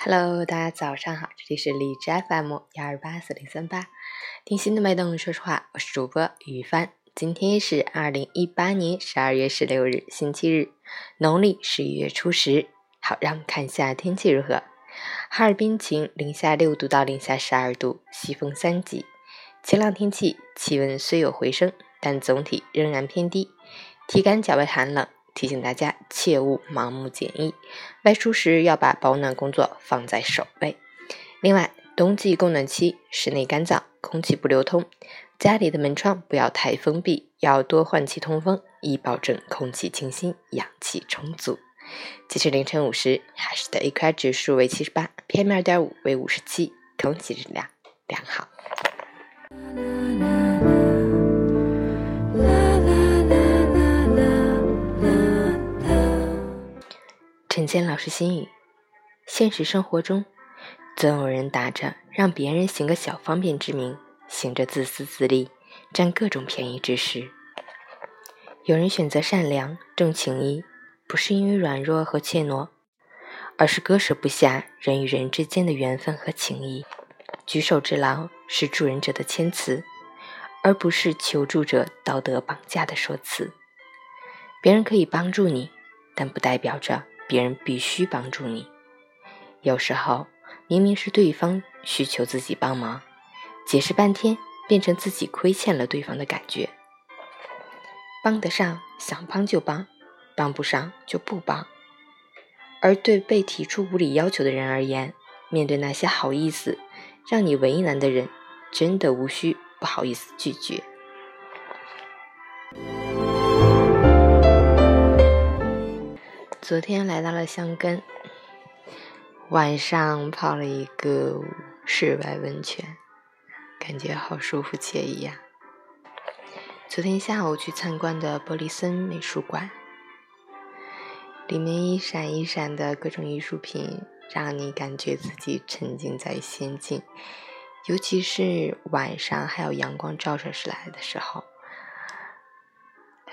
Hello，大家早上好，这里是荔枝 FM 幺二八四零三八，听心的脉动，说实话，我是主播雨帆。今天是二零一八年十二月十六日，星期日，农历十一月初十。好，让我们看一下天气如何。哈尔滨晴，零下六度到零下十二度，西风三级。晴朗天气，气温虽有回升，但总体仍然偏低，体感较为寒冷。提醒大家切勿盲目减衣，外出时要把保暖工作放在首位。另外，冬季供暖期，室内干燥，空气不流通，家里的门窗不要太封闭，要多换气通风，以保证空气清新、氧气充足。截至凌晨五时，海市的 AQI 指数为七十八，PM 二点五为五十七，空气质量良好。陈坚老师心语：现实生活中，总有人打着让别人行个小方便之名，行着自私自利、占各种便宜之实。有人选择善良、重情义，不是因为软弱和怯懦，而是割舍不下人与人之间的缘分和情谊。举手之劳是助人者的谦辞，而不是求助者道德绑架的说辞。别人可以帮助你，但不代表着。别人必须帮助你，有时候明明是对方需求自己帮忙，解释半天变成自己亏欠了对方的感觉。帮得上想帮就帮，帮不上就不帮。而对被提出无理要求的人而言，面对那些好意思让你为难的人，真的无需不好意思拒绝。昨天来到了香根，晚上泡了一个室外温泉，感觉好舒服惬意呀。昨天下午去参观的玻璃森美术馆，里面一闪一闪的各种艺术品，让你感觉自己沉浸在仙境。尤其是晚上还有阳光照射出来的时候，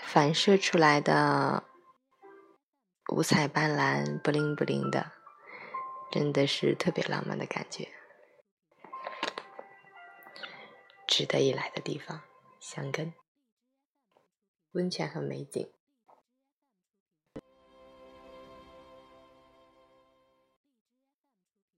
反射出来的。五彩斑斓、不灵不灵的，真的是特别浪漫的感觉，值得一来的地方，香根温泉和美景。